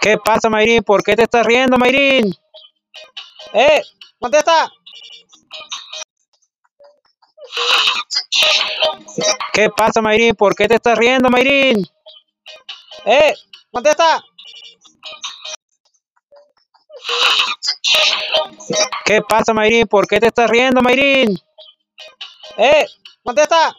¿Qué pasa, Mayrin? ¿Por qué te estás riendo, Mayrin? ¡Eh! ¡Contesta! ¿Qué pasa, Mayrin? ¿Por qué te estás riendo, Mayrin? ¡Eh! ¡Contesta! ¿Qué pasa, Mayrin? ¿Por qué te estás riendo, Mayrin? ¡Eh! ¡Contesta!